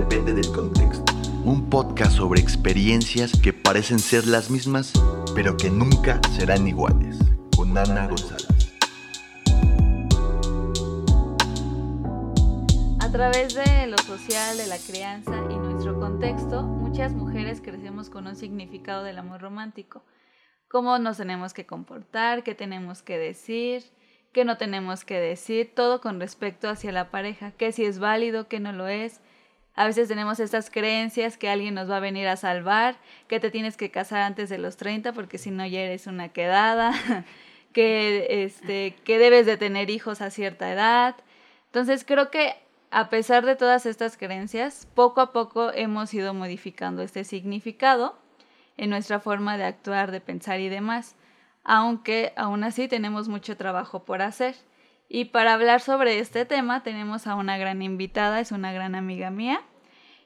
depende del contexto. Un podcast sobre experiencias que parecen ser las mismas, pero que nunca serán iguales. Con Ana González. A través de lo social, de la crianza y nuestro contexto, muchas mujeres crecemos con un significado del amor romántico. Cómo nos tenemos que comportar, qué tenemos que decir, qué no tenemos que decir, todo con respecto hacia la pareja, qué si es válido, qué no lo es. A veces tenemos estas creencias que alguien nos va a venir a salvar, que te tienes que casar antes de los 30 porque si no ya eres una quedada, que, este, que debes de tener hijos a cierta edad. Entonces creo que a pesar de todas estas creencias, poco a poco hemos ido modificando este significado en nuestra forma de actuar, de pensar y demás, aunque aún así tenemos mucho trabajo por hacer. Y para hablar sobre este tema tenemos a una gran invitada, es una gran amiga mía,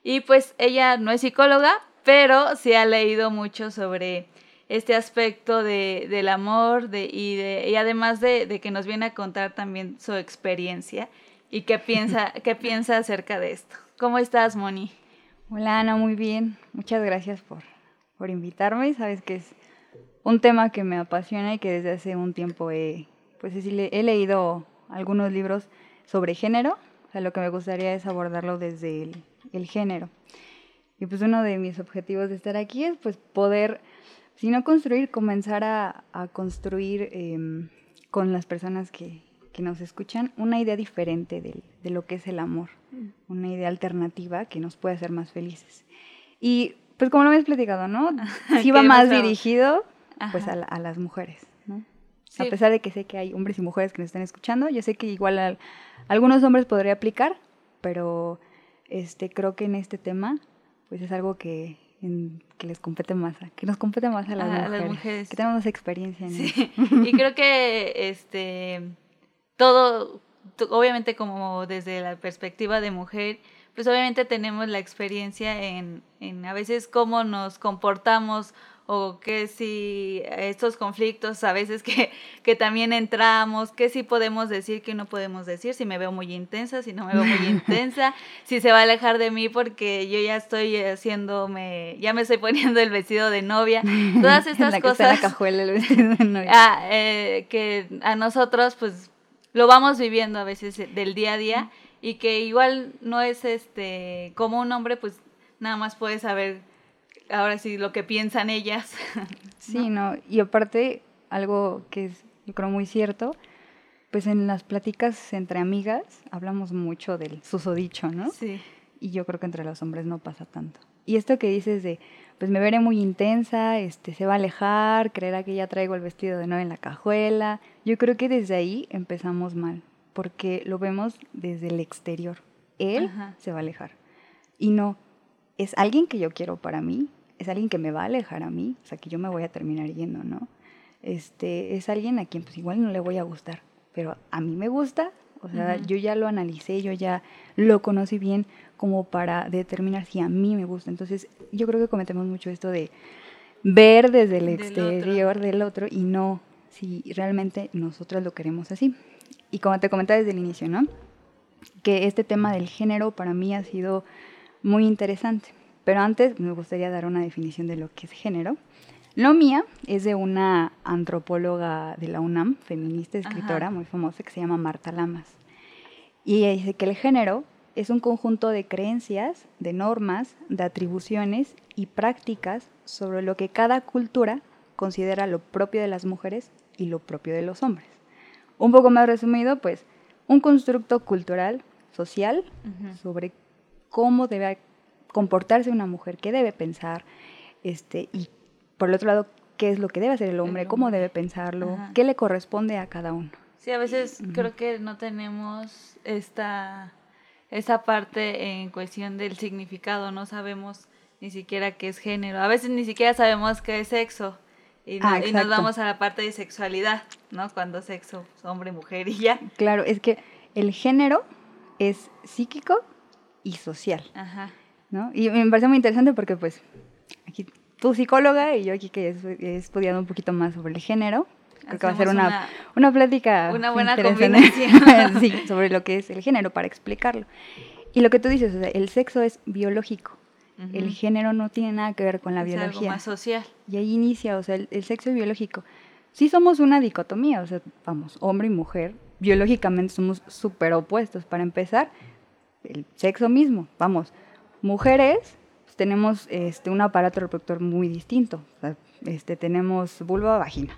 y pues ella no es psicóloga, pero sí ha leído mucho sobre este aspecto de, del amor de, y, de, y además de, de que nos viene a contar también su experiencia y qué piensa, qué piensa acerca de esto. ¿Cómo estás, Moni? Hola, Ana, muy bien. Muchas gracias por, por invitarme. Sabes que es un tema que me apasiona y que desde hace un tiempo he, pues he leído algunos libros sobre género. O sea, lo que me gustaría es abordarlo desde el, el género. Y pues uno de mis objetivos de estar aquí es pues poder, si no construir, comenzar a, a construir eh, con las personas que, que nos escuchan una idea diferente de, de, lo que es el amor, mm. una idea alternativa que nos puede hacer más felices. Y pues como lo habías platicado, ¿no? Sí va más dirigido pues a, a, las mujeres, ¿no? Sí. A pesar de que sé que hay hombres y mujeres que nos están escuchando, yo sé que igual a, a algunos hombres podría aplicar, pero este creo que en este tema pues es algo que en, que les compete más, que nos compete más a las, mujeres, las mujeres, que tenemos experiencia en sí. eso. y creo que este todo, obviamente como desde la perspectiva de mujer, pues obviamente tenemos la experiencia en, en a veces cómo nos comportamos o que si estos conflictos a veces que, que también entramos, que si podemos decir, que no podemos decir, si me veo muy intensa, si no me veo muy intensa, si se va a alejar de mí porque yo ya estoy haciéndome, ya me estoy poniendo el vestido de novia, todas estas la cosas. Que la cajuela el vestido de novia. Ah, eh, que a nosotros pues lo vamos viviendo a veces del día a día y que igual no es este como un hombre pues nada más puede saber ahora sí lo que piensan ellas. Sí, no, y aparte algo que es yo creo muy cierto, pues en las pláticas entre amigas hablamos mucho del susodicho, ¿no? Sí. Y yo creo que entre los hombres no pasa tanto. Y esto que dices de pues me veré muy intensa, este, se va a alejar, creerá que ya traigo el vestido de nuevo en la cajuela. Yo creo que desde ahí empezamos mal, porque lo vemos desde el exterior. Él Ajá. se va a alejar. Y no, es alguien que yo quiero para mí, es alguien que me va a alejar a mí, o sea, que yo me voy a terminar yendo, ¿no? Este, es alguien a quien pues igual no le voy a gustar, pero a mí me gusta, o sea, uh -huh. yo ya lo analicé, yo ya lo conocí bien como para determinar si a mí me gusta. Entonces, yo creo que cometemos mucho esto de ver desde el del exterior otro. del otro y no si realmente nosotros lo queremos así. Y como te comentaba desde el inicio, ¿no? Que este tema del género para mí ha sido muy interesante. Pero antes me gustaría dar una definición de lo que es género. Lo mía es de una antropóloga de la UNAM, feminista, escritora Ajá. muy famosa, que se llama Marta Lamas. Y ella dice que el género es un conjunto de creencias, de normas, de atribuciones y prácticas sobre lo que cada cultura considera lo propio de las mujeres y lo propio de los hombres. Un poco más resumido, pues, un constructo cultural, social, uh -huh. sobre cómo debe comportarse una mujer, qué debe pensar, este, y por el otro lado, qué es lo que debe hacer el hombre, el hombre. cómo debe pensarlo, Ajá. qué le corresponde a cada uno. Sí, a veces uh -huh. creo que no tenemos esta, esta parte en cuestión del significado, no sabemos ni siquiera qué es género, a veces ni siquiera sabemos qué es sexo. Y, no, ah, y, nos vamos a la parte de sexualidad, ¿no? Cuando sexo, hombre, mujer y ya. Claro, es que el género es psíquico y social. Ajá. ¿no? Y me parece muy interesante porque, pues, aquí tú psicóloga y yo aquí que he, estudiado un poquito más sobre el género. Creo que va a ser una, una, una plática. Una buena combinación. sí, sobre lo que es el género, para explicarlo. Y lo que tú dices, o sea, el sexo es biológico. El género no tiene nada que ver con la es biología. algo más social. Y ahí inicia, o sea, el, el sexo es biológico. Sí somos una dicotomía, o sea, vamos, hombre y mujer, biológicamente somos súper opuestos. Para empezar, el sexo mismo, vamos, mujeres pues, tenemos este, un aparato reproductor muy distinto. O sea, este, tenemos vulva, vagina,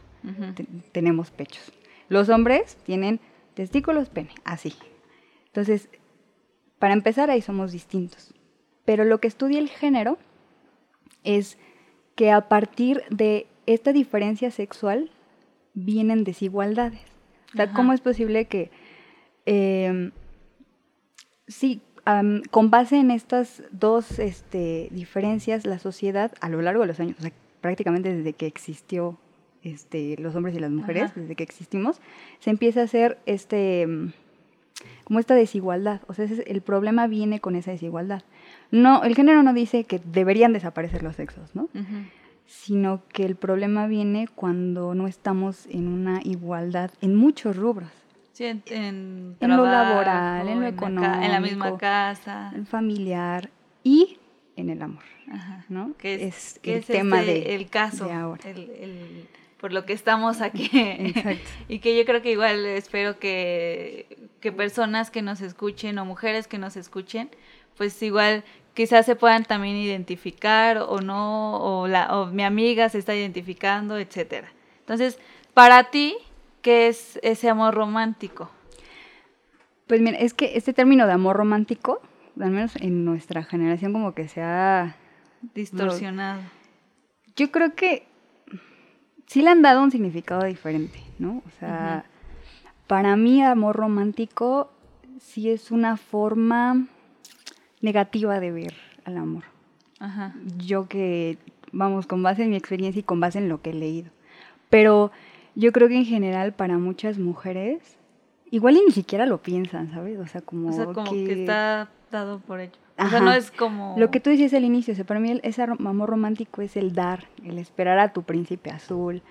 te- tenemos pechos. Los hombres tienen testículos, pene, así. Entonces, para empezar, ahí somos distintos. Pero lo que estudia el género es que a partir de esta diferencia sexual vienen desigualdades. O sea, Ajá. ¿cómo es posible que, eh, sí, am, con base en estas dos este, diferencias, la sociedad a lo largo de los años, o sea, prácticamente desde que existió este, los hombres y las mujeres, Ajá. desde que existimos, se empieza a hacer este, mm, como esta desigualdad. O sea, ese es- el problema viene con esa desigualdad. No, el género no dice que deberían desaparecer los sexos, ¿no? Sino que el problema viene cuando no estamos en una igualdad en muchos rubros. Sí, en, en En lo laboral, en lo ca- en la misma económico. casa. El familiar y en el amor, Ajá. ¿no? Que es, el es tema este, de el caso, de ahora. el- el- por lo que estamos aquí. Exacto. y que yo creo que igual espero que, que personas que nos escuchen o mujeres que nos escuchen, pues igual quizás se puedan también identificar o no, o, la, o mi amiga se está identificando, etcétera. Entonces, para ti, ¿qué es ese amor romántico? Pues mira, es que este término de amor romántico, al menos en nuestra generación como que se ha... Distorsionado. Yo creo que sí le han dado un significado diferente, ¿no? O sea, para mí amor romántico sí es una forma negativa de ver al amor. Ajá. yo que, vamos, con base en mi experiencia y con base en lo que he leído. Pero yo creo que en general para muchas mujeres, igual y ni siquiera lo piensan, ¿sabes? O sea, como, O sea, como que, está dado por hecho. O sea, Ajá. no es como... Lo que tú decías al inicio, o sea, para mí el- ese amor romántico es el dar, el esperar a tu príncipe azul,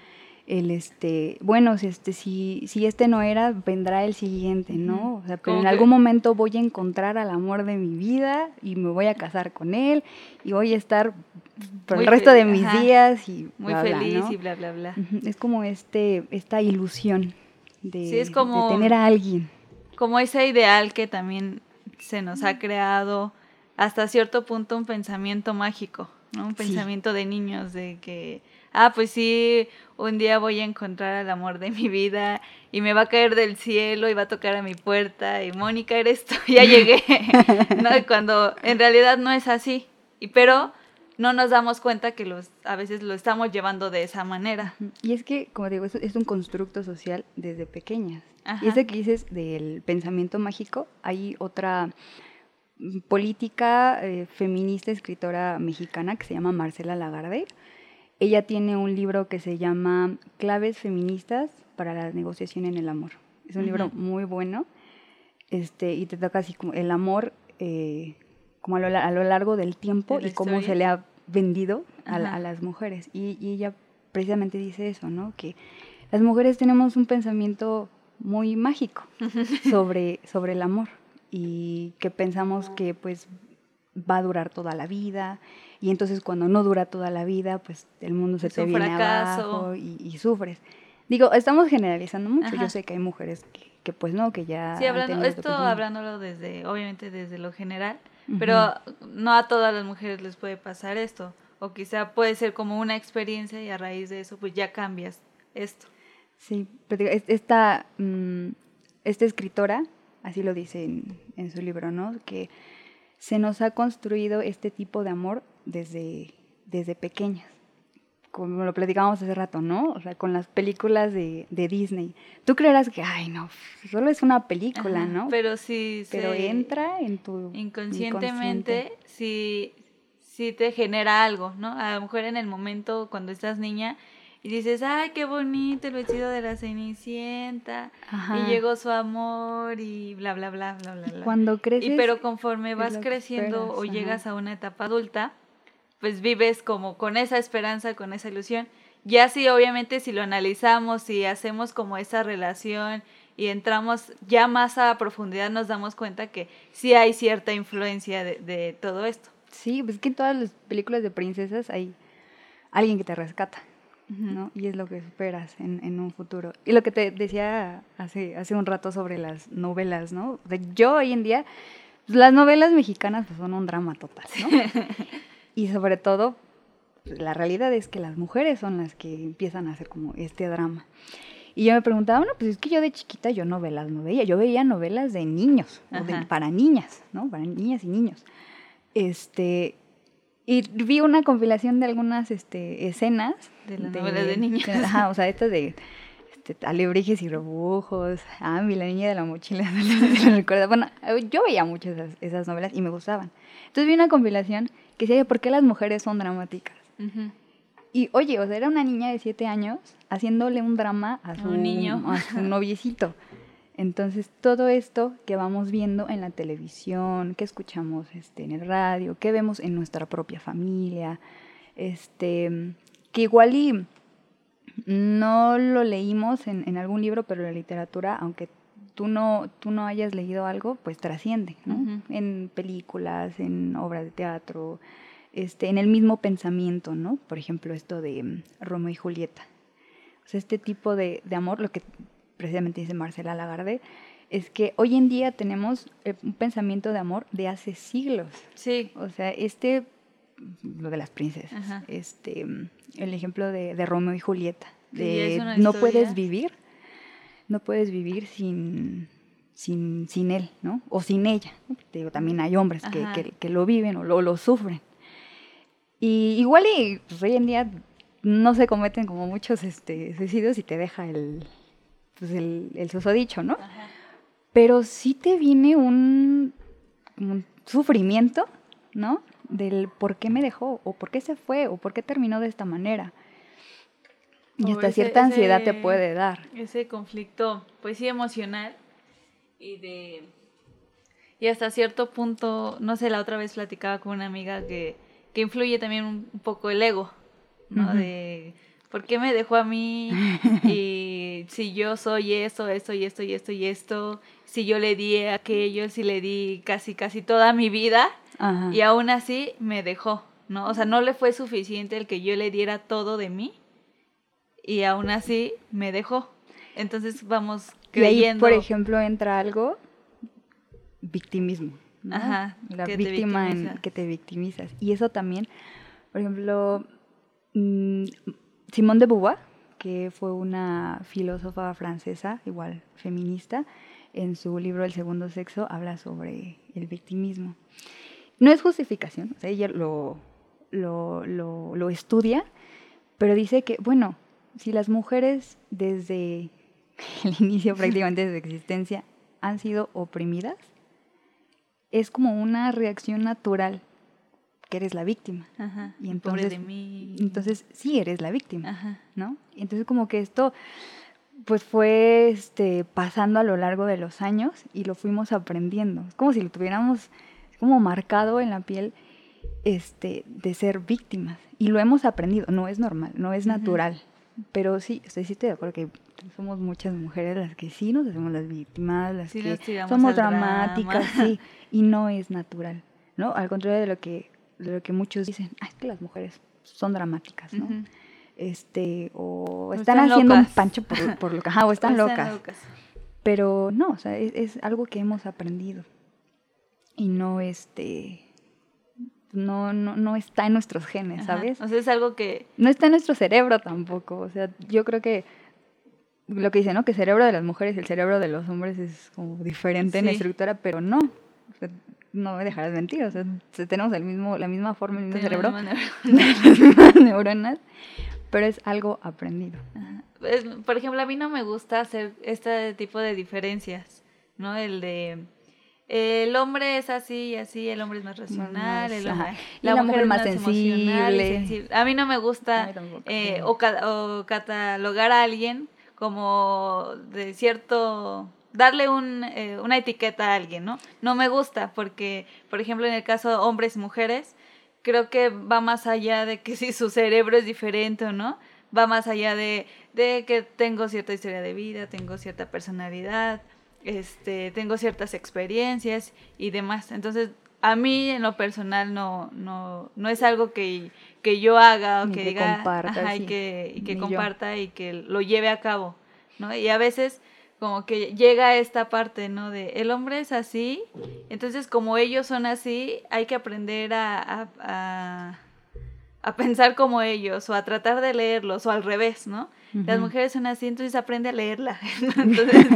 el este, bueno, si este, si, si este no era, vendrá el siguiente, ¿no? O sea, pero en que- algún momento voy a encontrar al amor de mi vida y me voy a casar con él y voy a estar por Muy el resto de mis ajá. días y muy bla, bla, feliz ¿no? y bla, bla, bla. Es como este, esta ilusión de, Sí, es como- de tener a alguien. Como ese ideal que también se nos ha creado hasta cierto punto un pensamiento mágico, ¿no? Un Sí. pensamiento de niños de que, ah, pues sí, un día voy a encontrar al amor de mi vida y me va a caer del cielo y va a tocar a mi puerta y Mónica, eres tú, ya llegué, ¿no? Cuando en realidad no es así, y pero no nos damos cuenta que los, a veces lo estamos llevando de esa manera. Y es que, como digo, es, es un constructo social desde pequeñas. Ajá. Y ese que dices del pensamiento mágico, hay otra mm, política eh, feminista, escritora mexicana que se llama Marcela Lagarde. Ella tiene un libro que se llama Claves feministas para la negociación en el amor. Es un libro muy bueno este, y te toca así como el amor eh, como a lo, a lo largo del tiempo y cómo se le ha vendido a, a las mujeres. Y, y ella precisamente dice eso, ¿no? Que las mujeres tenemos un pensamiento muy mágico sobre, sobre el amor y que pensamos que pues va a durar toda la vida y entonces cuando no dura toda la vida pues el mundo se Es te viene fracaso. abajo y, y sufres. Digo, estamos generalizando mucho, Ajá. yo sé que hay mujeres que, que, pues no, que ya... Sí, hablando, esto hablándolo desde, obviamente desde lo general, Pero no a todas las mujeres les puede pasar esto, o quizá puede ser como una experiencia y a raíz de eso pues ya cambias esto. Sí, pero esta, mm, esta escritora, así lo dice en, en su libro, ¿no? Que se nos ha construido este tipo de amor desde, desde pequeñas. Como lo platicábamos hace rato, ¿no? O sea, con las películas de, de Disney. Tú creerás que, ay, no, solo es una película, Ajá, ¿no? Pero si Pero se- entra en tu inconscientemente sí, sí te genera algo, ¿no? A lo mejor en el momento cuando estás niña y dices, ay, qué bonito el vestido de la Cenicienta, Ajá. y llegó su amor y bla, bla, bla, bla, bla, Y bla. cuando creces... Y pero conforme vas creciendo esperas, o llegas a una etapa adulta, pues vives como con esa esperanza, con esa ilusión. Ya sí, obviamente, si lo analizamos y hacemos como esa relación y entramos ya más a profundidad, nos damos cuenta que sí hay cierta influencia de, de todo esto. Sí, pues que en todas las películas de princesas hay alguien que te rescata, ¿no? Y es lo que esperas en, en, un futuro. Y lo que te decía hace, hace un rato sobre las novelas, ¿no? yo hoy en día, pues, las novelas mexicanas pues, son un drama total, ¿no? y sobre todo, pues, la realidad es que las mujeres son las que empiezan a hacer como este drama. Y yo me preguntaba, bueno, pues es que yo de chiquita yo novelas no veía, yo veía novelas de niños, para niñas, ¿no? Para niñas y niños. Este, y vi una compilación de algunas este, escenas. De las novelas de niños. Ajá, o sea, estas de este, alebrijes y rebujos, ah, mi la niña de la mochila, recuerdo. Bueno, yo veía muchas esas, esas, novelas y me gustaban. Entonces vi una compilación que decía, ¿por qué las mujeres son dramáticas? Y oye, o sea, era una niña de siete años haciéndole un drama a su, niño. a su noviecito. Entonces, todo esto que vamos viendo en la televisión, que escuchamos este, en el radio, que vemos en nuestra propia familia, este, que igual y no lo leímos en, en algún libro, pero la literatura, aunque tú no, tú no hayas leído algo, pues trasciende, ¿no? En películas, en obras de teatro, este, en el mismo pensamiento, ¿no? Por ejemplo, esto de um, Romeo y Julieta. O sea, este tipo de, de amor, lo que precisamente dice Marcela Lagarde, es que hoy en día tenemos eh, un pensamiento de amor de hace siglos. Sí. O sea, este, lo de las princesas, este, el ejemplo de, de, Romeo y Julieta, de no puedes vivir, no puedes vivir sin, sin, sin él, ¿no? O sin ella. Te digo, también hay hombres que, que, que, lo viven o lo, lo, sufren. Y igual y pues, hoy en día no se cometen como muchos este, suicidios y te deja el, pues el, el susodicho, ¿no? Pero sí te viene un, un, sufrimiento, ¿no? Del por qué me dejó, o por qué se fue, o por qué terminó de esta manera. Y hasta ese, cierta ansiedad ese, te puede dar. Ese conflicto, pues sí, emocional y de... Y hasta cierto punto, no sé, la otra vez platicaba con una amiga que, que influye también un, un poco el ego, ¿no? Uh -huh. De ¿por qué me dejó a mí? Y si yo soy esto, esto y esto y esto y esto, si yo le di aquello, si le di casi, casi toda mi vida Ajá. y aún así me dejó, ¿no? O sea, no le fue suficiente el que yo le diera todo de mí y aún así me dejó. Entonces vamos creyendo. Y ahí, por ejemplo, entra algo, victimismo. ¿no? Ajá. La víctima en que te victimizas. Y eso también, por ejemplo, mmm, Simone de Beauvoir, que fue una filósofa francesa, igual feminista, en su libro El segundo sexo habla sobre el victimismo. No es justificación, o sea, ella lo, lo, lo, lo estudia, pero dice que, bueno, si las mujeres desde el inicio prácticamente de su existencia han sido oprimidas, es como una reacción natural que eres la víctima. Ajá, y entonces, pobre de mí. entonces sí eres la víctima, Ajá. ¿no? Entonces como que esto pues fue este, pasando a lo largo de los años y lo fuimos aprendiendo. Es como si lo tuviéramos como marcado en la piel este, de ser víctimas. Y lo hemos aprendido. No es normal, no es natural. Pero sí, estoy, sí estoy de acuerdo que somos muchas mujeres las que sí nos hacemos las víctimas, las sí, que somos dramáticas, sí, y no es natural, ¿no? Al contrario de lo que de lo que muchos dicen, ah, es que las mujeres son dramáticas, ¿no? Uh -huh. Este, o, están, están, haciendo locas. un pancho por, por lo que, ajá, o están, o están locas. locas. Pero no, o sea, es, es, algo que hemos aprendido. Y no, este, no, no, no está en nuestros genes, ajá. ¿sabes? O sea, es algo que... No está en nuestro cerebro tampoco, o sea, yo creo que lo que dice, ¿no? Que el cerebro de las mujeres y el cerebro de los hombres es como diferente sí. en estructura, pero no. O sea, no me dejarás mentir, o sea, tenemos el mismo, la misma forma, el mismo cerebro, las mismas neuronas, pero es algo aprendido. Por ejemplo, a mí no me gusta hacer este tipo de diferencias, ¿no? El de el hombre es así y así, el hombre es más racional, el hombre, la, la, mujer, es más, más sensible. sensible. A mí no me gusta eh, o, o catalogar a alguien como de cierto darle un, eh, una etiqueta a alguien, ¿no? No me gusta porque, por ejemplo, en el caso de hombres y mujeres, creo que va más allá de que si su cerebro es diferente o no, va más allá de, de que tengo cierta historia de vida, tengo cierta personalidad, este, tengo ciertas experiencias y demás. Entonces, a mí en lo personal no, no, no es algo que, que yo haga o que, diga comparta, y que, que comparta y que lo lleve a cabo, ¿no? Y a veces como que llega esta parte, ¿no? De el hombre es así, entonces como ellos son así, hay que aprender a, a, a, pensar como ellos o a tratar de leerlos o al revés, ¿no? Las mujeres son así, entonces aprende a leerla. entonces,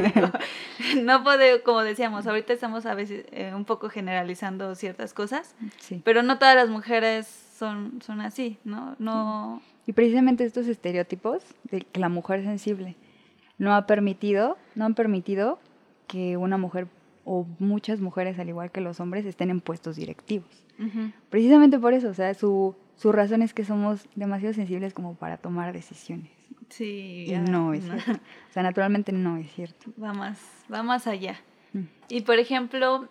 no puede, como decíamos, ahorita estamos a veces eh, un poco generalizando ciertas cosas, sí. pero no todas las mujeres son, son así, ¿no? no... Y precisamente estos estereotipos de que la mujer es sensible no ha permitido, no han permitido que una mujer o muchas mujeres, al igual que los hombres, estén en puestos directivos. Precisamente por eso, o sea, su, su razón es que somos demasiado sensibles como para tomar decisiones. Sí. Y no es cierto. O sea, naturalmente no es cierto. Va más, va más allá. Mm. Y por ejemplo,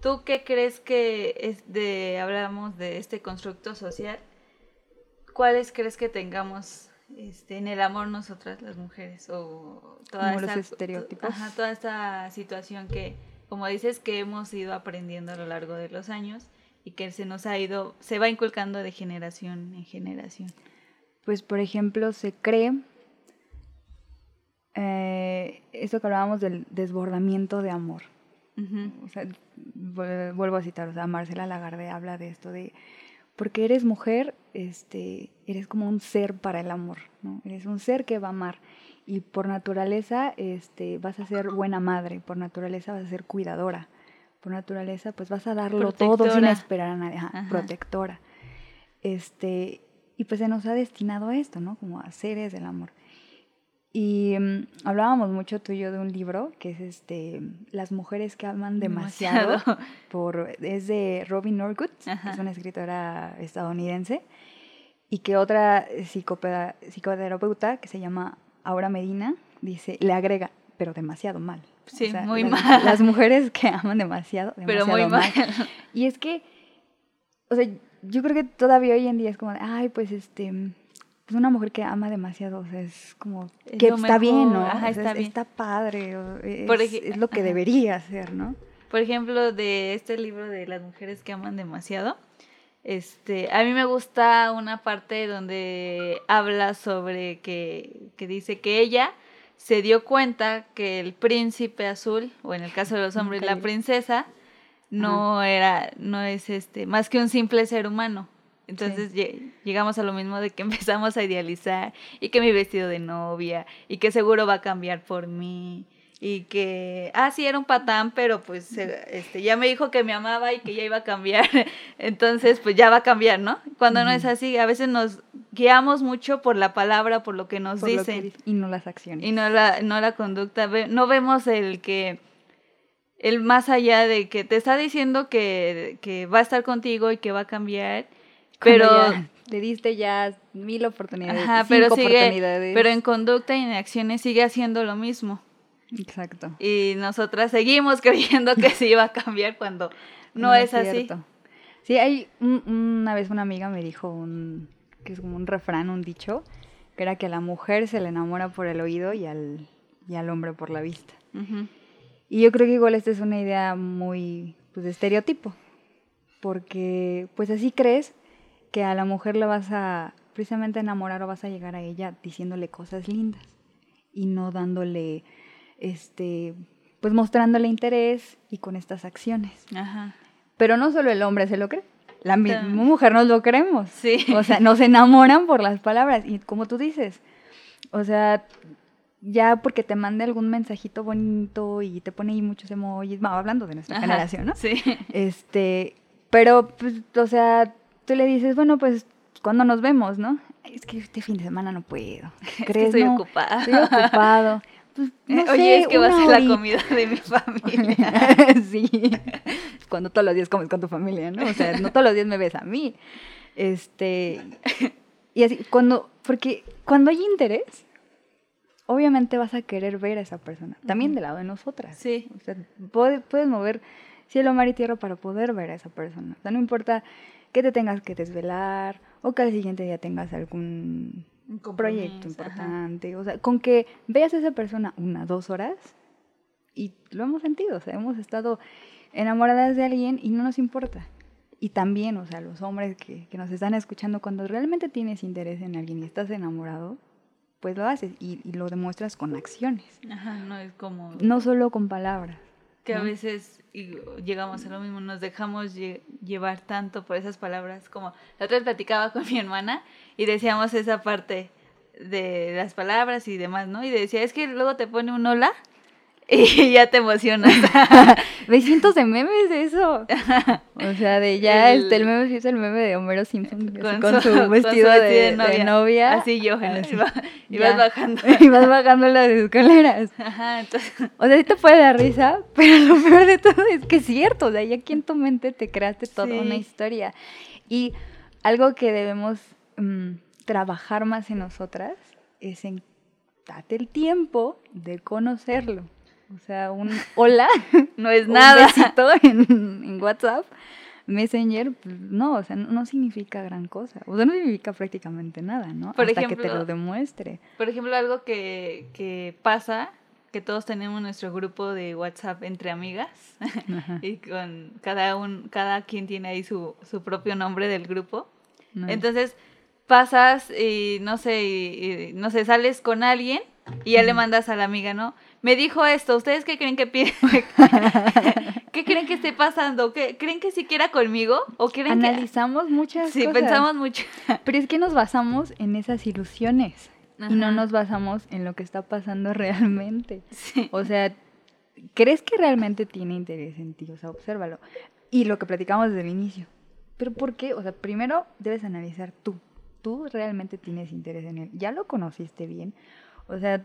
¿tú qué crees que es de, hablamos de este constructo social? ¿Cuáles crees que tengamos este, en el amor nosotras las mujeres o toda esta, estereotipos. toda esta situación que, como dices, que hemos ido aprendiendo a lo largo de los años y que se nos ha ido, se va inculcando de generación en generación. Pues, por ejemplo, se cree, eh, esto que hablábamos del desbordamiento de amor. o sea, vuelvo a citar, o sea, Marcela Lagarde habla de esto, de porque eres mujer, este, eres como un ser para el amor, ¿no? Eres un ser que va a amar y por naturaleza este, vas a ser buena madre, por naturaleza vas a ser cuidadora, por naturaleza pues vas a darlo todo sin esperar a nadie, protectora. Este, y pues se nos ha destinado a esto, ¿no? Como a seres del amor. Y mm, hablábamos mucho tú y yo de un libro que es este Las mujeres que aman demasiado, por es de Robin Norwood, es una escritora estadounidense, y que otra psicoterapeuta que se llama Aura Medina dice, le agrega, pero demasiado mal. Sí, muy mal. Las mujeres que aman demasiado, demasiado pero muy mal. Y es que, o sea, yo creo que todavía hoy en día es como, ay, pues este es una mujer que ama demasiado, o sea, es como que está bien, ¿no? está, padre, es, lo que debería ser, ¿no? Por ejemplo, de este libro de las mujeres que aman demasiado, este, a mí me gusta una parte donde habla sobre que, que dice que ella se dio cuenta que el príncipe azul, o en el caso de los hombres, la princesa, no era, no es este, más que un simple ser humano. Entonces llegamos a lo mismo de que empezamos a idealizar y que mi vestido de novia y que seguro va a cambiar por mí y que, ah, sí, era un patán, pero pues este, ya me dijo que me amaba y que ya iba a cambiar, entonces pues ya va a cambiar, ¿no? Cuando no es así, a veces nos guiamos mucho por la palabra, por lo que nos dicen. y no las acciones. Y no la, no la conducta, no vemos el que el más allá de que te está diciendo que, que va a estar contigo y que va a cambiar pero le diste ya mil oportunidades, Ajá, pero oportunidades. pero en conducta y en acciones sigue haciendo lo mismo. Exacto. Y nosotras seguimos creyendo que sí iba a cambiar cuando no, es, así. Sí, hay una vez una amiga me dijo un que es como un refrán, un dicho, que era que a la mujer se le enamora por el oído y al, y al hombre por la vista. Y yo creo que igual esta es una idea muy pues, de estereotipo, porque pues así crees que a la mujer la vas a precisamente enamorar o vas a llegar a ella diciéndole cosas lindas y no dándole, este, pues mostrándole interés y con estas acciones. Ajá. Pero no solo el hombre se lo cree, la misma mujer nos lo creemos. Sí. O sea, nos enamoran por las palabras y como tú dices, o sea, ya porque te mande algún mensajito bonito y te pone ahí muchos emojis, hablando de nuestra generación, ¿no? Sí. Este, pero, pues, o sea, tú le dices, bueno, pues cuando nos vemos, ¿no? Es que este fin de semana no puedo. ¿Crees? Es que estoy ocupada. Estoy ocupado. Pues, no Oye, es que va a ser la comida de mi familia. sí. Cuando todos los días comes con tu familia, ¿no? O sea, no todos los días me ves a mí. Este. Y así, cuando. Porque cuando hay interés, obviamente vas a querer ver a esa persona. También del lado de nosotras. Sí. O sea, puedes, puedes mover cielo, mar y tierra para poder ver a esa persona. O sea, no importa que te tengas que desvelar o que al siguiente día tengas algún proyecto compromiso, ajá. importante. O sea, con que veas a esa persona una, dos horas y lo hemos sentido. O sea, hemos estado enamoradas de alguien y no nos importa. Y también, o sea, los hombres que, que nos están escuchando, cuando realmente tienes interés en alguien y estás enamorado, pues lo haces y, y lo demuestras con acciones, Ajá, no es como no solo con palabras. que a veces y llegamos a lo mismo, nos dejamos lle- llevar tanto por esas palabras, como la otra vez platicaba con mi hermana y decíamos esa parte de las palabras y demás, ¿no? Y decía, es que luego te pone un hola y ya te emocionas. Ve cientos de memes de eso. O sea, de ya El- este, el meme es el meme de Homero Simpson Con con, su- su, con su vestido de, de novia. de novia. Así yo, Ajá, y vas bajando. y vas bajando las escaleras. Ajá, entonces, O sea, sí te puede dar risa, pero lo peor de todo es que es cierto. O sea, ya aquí en tu mente te creaste toda Sí. una historia. Y algo que debemos mm, trabajar más en nosotras es en date el tiempo de conocerlo. O sea, un hola, no es un nada. besito en, en WhatsApp, Messenger, pues, no, o sea, no, no significa gran cosa. O sea, no significa prácticamente nada, ¿no? Por Hasta que te ejemplo, lo demuestre. Por ejemplo, algo que, que pasa, que todos tenemos nuestro grupo de WhatsApp entre amigas Ajá, y con cada un, cada quien tiene ahí su, su propio nombre del grupo. no. Entonces pasas y no sé, y- y, no sé, sales con alguien y ya le mandas a la amiga, ¿no? Me dijo esto, ¿ustedes qué creen que pide? ¿Qué creen que esté pasando? ¿Qué, ¿Creen que siquiera conmigo? ¿O creen que Analizamos muchas Sí, cosas. pensamos mucho. Pero es que nos basamos en esas ilusiones y no nos basamos en lo que está pasando realmente. Sí. O sea, ¿crees que realmente tiene interés en ti? O sea, obsérvalo. Y lo que platicamos desde el inicio. ¿Pero por qué? O sea, primero debes analizar tú. Tú realmente tienes interés en él. Ya lo conociste bien. O sea,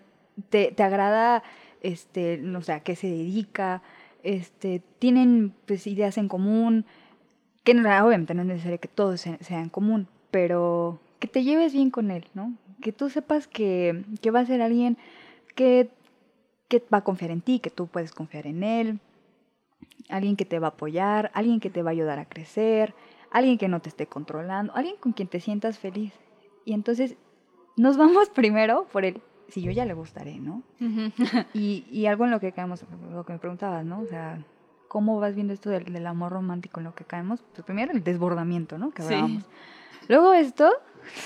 te, te agrada, este, no sé, a qué se dedica, este, tienen pues ideas en común, que obviamente no es necesario que todo se- sea en común, pero que te lleves bien con él, ¿no? Que tú sepas que, que va a ser alguien que, que va a confiar en ti, que tú puedes confiar en él, alguien que te va a apoyar, alguien que te va a ayudar a crecer, alguien que no te esté controlando, alguien con quien te sientas feliz. Y entonces nos vamos primero por el, si yo ya le gustaré, ¿no? Y, y algo en lo que caemos, lo que me preguntabas, ¿no? O sea, ¿cómo vas viendo esto del, del amor romántico en lo que caemos? Pues primero el desbordamiento, ¿no? Que Sí. hablábamos. Luego esto,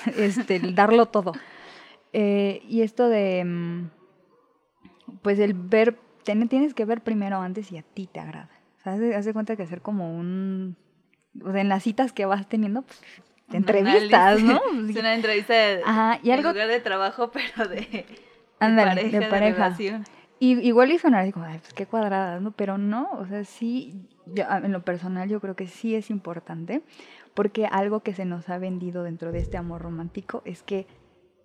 este, el darlo todo. Eh, y esto de, mm, pues el ver, ten- tienes que ver primero antes si a ti te agrada. O sea, haz de cuenta que hacer como un, o sea, en las citas que vas teniendo, pues, te entrevistas. ¿no? Es una entrevista de, Ajá, y en algo lugar de trabajo, pero de, pareja, de pareja. Y, igual y sonar así como, "Ay, pues qué cuadradas, ¿no? Pero no, o sea, sí, yo, en lo personal yo creo que sí es importante, porque algo que se nos ha vendido dentro de este amor romántico es que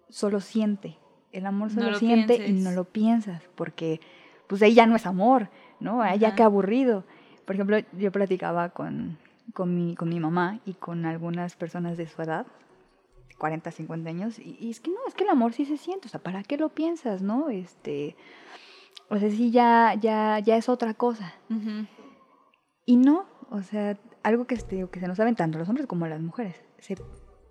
solo siente, el amor solo lo siente y no lo piensas, porque pues ahí ya no es amor, ¿no? Ahí ya qué aburrido. Por ejemplo, yo platicaba con, con, mi, con mi mamá y con algunas personas de su edad, 40, 50 años, y, y es que no, es que el amor sí se siente, o sea, ¿para qué lo piensas, no? Este, o sea, sí ya, ya, ya es otra cosa. Ujú. Y no, o sea, algo que, se- que se nos saben tanto los hombres como las mujeres, se,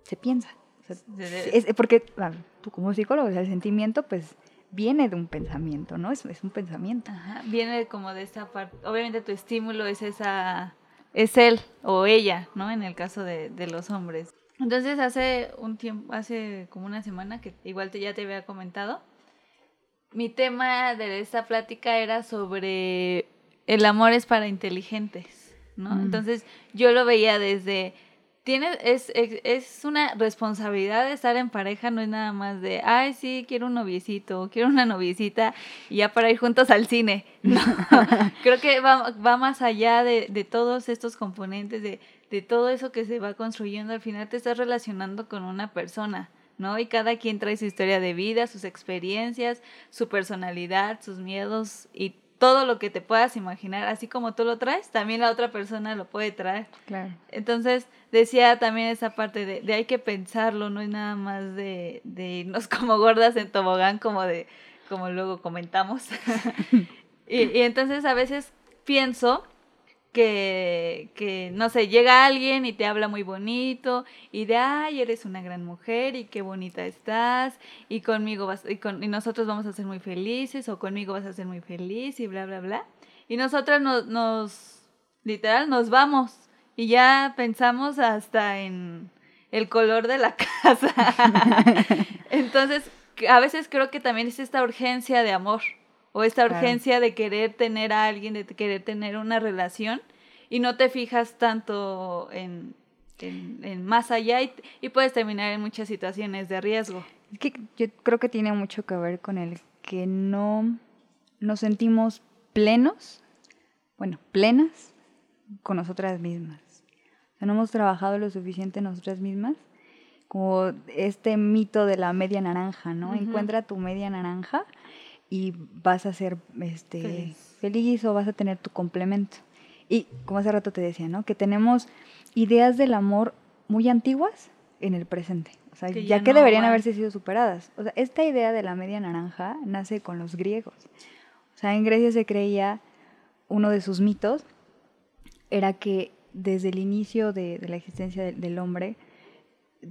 se piensa. O sea, Se es, porque ah, tú como psicólogo, o sea, el sentimiento pues viene de un pensamiento, ¿no? Es, es un pensamiento. Ajá, Viene como de esa parte. Obviamente tu estímulo es esa. Es él o ella, ¿no? En el caso de, de los hombres. Entonces, hace un tiempo, hace como una semana que igual te, ya te había comentado, mi tema de esta plática era sobre el amor es para inteligentes, ¿no? Mm. Entonces, yo lo veía desde. Tienes, es, es, es una responsabilidad de estar en pareja, no es nada más de, ay, sí, quiero un noviecito, quiero una noviecita, y ya para ir juntos al cine. No, creo que va, va más allá de, de todos estos componentes, de, de todo eso que se va construyendo. Al final te estás relacionando con una persona, ¿no? Y cada quien trae su historia de vida, sus experiencias, su personalidad, sus miedos y todo lo que te puedas imaginar. Así como tú lo traes, también la otra persona lo puede traer. Claro. Entonces, decía también esa parte de, de hay que pensarlo, no es nada más de, de irnos como gordas en tobogán, como de, como luego comentamos. y, y entonces a veces pienso que, que, no sé, llega alguien y te habla muy bonito y de, ay, eres una gran mujer y qué bonita estás y conmigo vas, y, con, y nosotros vamos a ser muy felices o conmigo vas a ser muy feliz y bla, bla, bla. Y nosotras nos, nos literal, nos vamos y ya pensamos hasta en el color de la casa. Entonces, a veces creo que también es esta urgencia de amor o esta urgencia de querer tener a alguien, de querer tener una relación y no te fijas tanto en, en, más allá y, y, puedes terminar en muchas situaciones de riesgo. Es que yo creo que tiene mucho que ver con el que no nos sentimos plenos, bueno, plenas con nosotras mismas. O sea, no hemos trabajado lo suficiente nosotras mismas como este mito de la media naranja, ¿no? Encuentra tu media naranja y vas a ser este, feliz. o vas a tener tu complemento. Y como hace rato te decía, ¿no? Que tenemos ideas del amor muy antiguas en el presente. O sea, ya, que deberían haberse sido superadas. O sea, esta idea de la media naranja nace con los griegos. O sea, en Grecia se creía, uno de sus mitos era que desde el inicio de, la existencia del hombre